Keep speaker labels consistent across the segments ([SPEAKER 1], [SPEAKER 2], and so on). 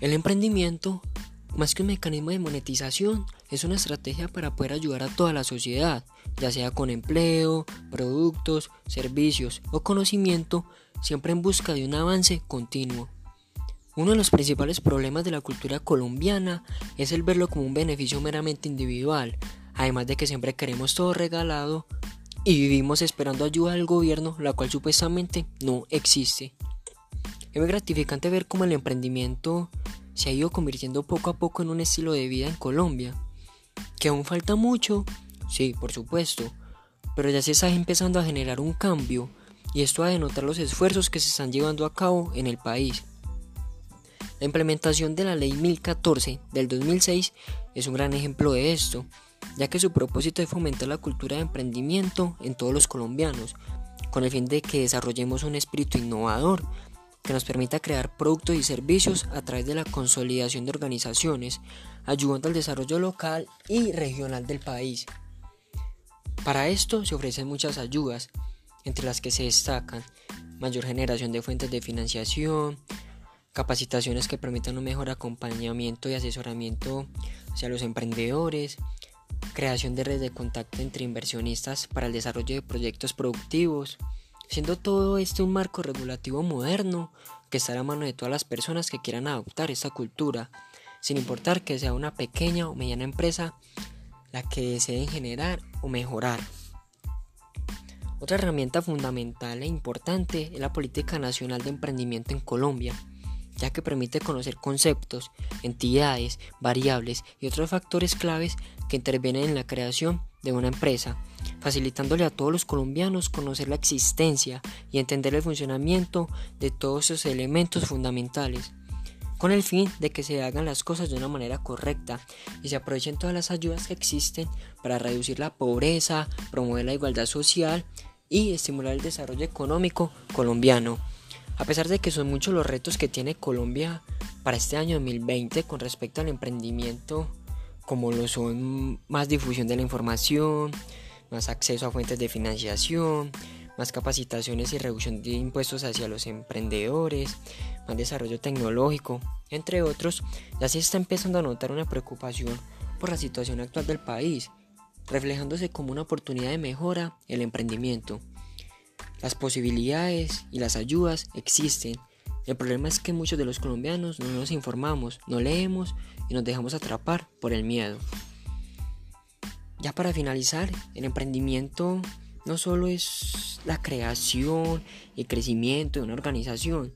[SPEAKER 1] El emprendimiento, más que un mecanismo de monetización, es una estrategia para poder ayudar a toda la sociedad, ya sea con empleo, productos, servicios o conocimiento, siempre en busca de un avance continuo. Uno de los principales problemas de la cultura colombiana es el verlo como un beneficio meramente individual, además de que siempre queremos todo regalado y vivimos esperando ayuda del gobierno, la cual supuestamente no existe. Es muy gratificante ver cómo el emprendimiento se ha ido convirtiendo poco a poco en un estilo de vida en Colombia. ¿Que aún falta mucho? Sí, por supuesto, pero ya se está empezando a generar un cambio y esto a denotar los esfuerzos que se están llevando a cabo en el país. La implementación de la Ley 1014 del 2006 es un gran ejemplo de esto, ya que su propósito es fomentar la cultura de emprendimiento en todos los colombianos, con el fin de que desarrollemos un espíritu innovador que nos permita crear productos y servicios a través de la consolidación de organizaciones, ayudando al desarrollo local y regional del país. Para esto se ofrecen muchas ayudas, entre las que se destacan mayor generación de fuentes de financiación, capacitaciones que permitan un mejor acompañamiento y asesoramiento hacia los emprendedores, creación de redes de contacto entre inversionistas para el desarrollo de proyectos productivos, siendo todo esto un marco regulativo moderno que estará a mano de todas las personas que quieran adoptar esta cultura, sin importar que sea una pequeña o mediana empresa la que deseen generar o mejorar. Otra herramienta fundamental e importante es la Política Nacional de Emprendimiento en Colombia, ya que permite conocer conceptos, entidades, variables y otros factores claves que intervienen en la creación de una empresa, facilitándole a todos los colombianos conocer la existencia y entender el funcionamiento de todos esos elementos fundamentales, con el fin de que se hagan las cosas de una manera correcta y se aprovechen todas las ayudas que existen para reducir la pobreza, promover la igualdad social y estimular el desarrollo económico colombiano. A pesar de que son muchos los retos que tiene Colombia para este año 2020 con respecto al emprendimiento, como lo son más difusión de la información, más acceso a fuentes de financiación, más capacitaciones y reducción de impuestos hacia los emprendedores, más desarrollo tecnológico, entre otros, ya se está empezando a notar una preocupación por la situación actual del país, reflejándose como una oportunidad de mejora el emprendimiento. Las posibilidades y las ayudas existen. El problema es que muchos de los colombianos no nos informamos, no leemos y nos dejamos atrapar por el miedo. Ya para finalizar, el emprendimiento no solo es la creación y crecimiento de una organización,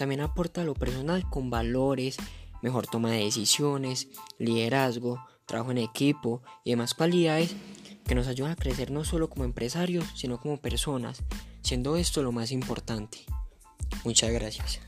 [SPEAKER 1] también aporta a lo personal con valores, mejor toma de decisiones, liderazgo, trabajo en equipo y demás cualidades que nos ayudan a crecer no solo como empresarios, sino como personas, siendo esto lo más importante. Muchas gracias.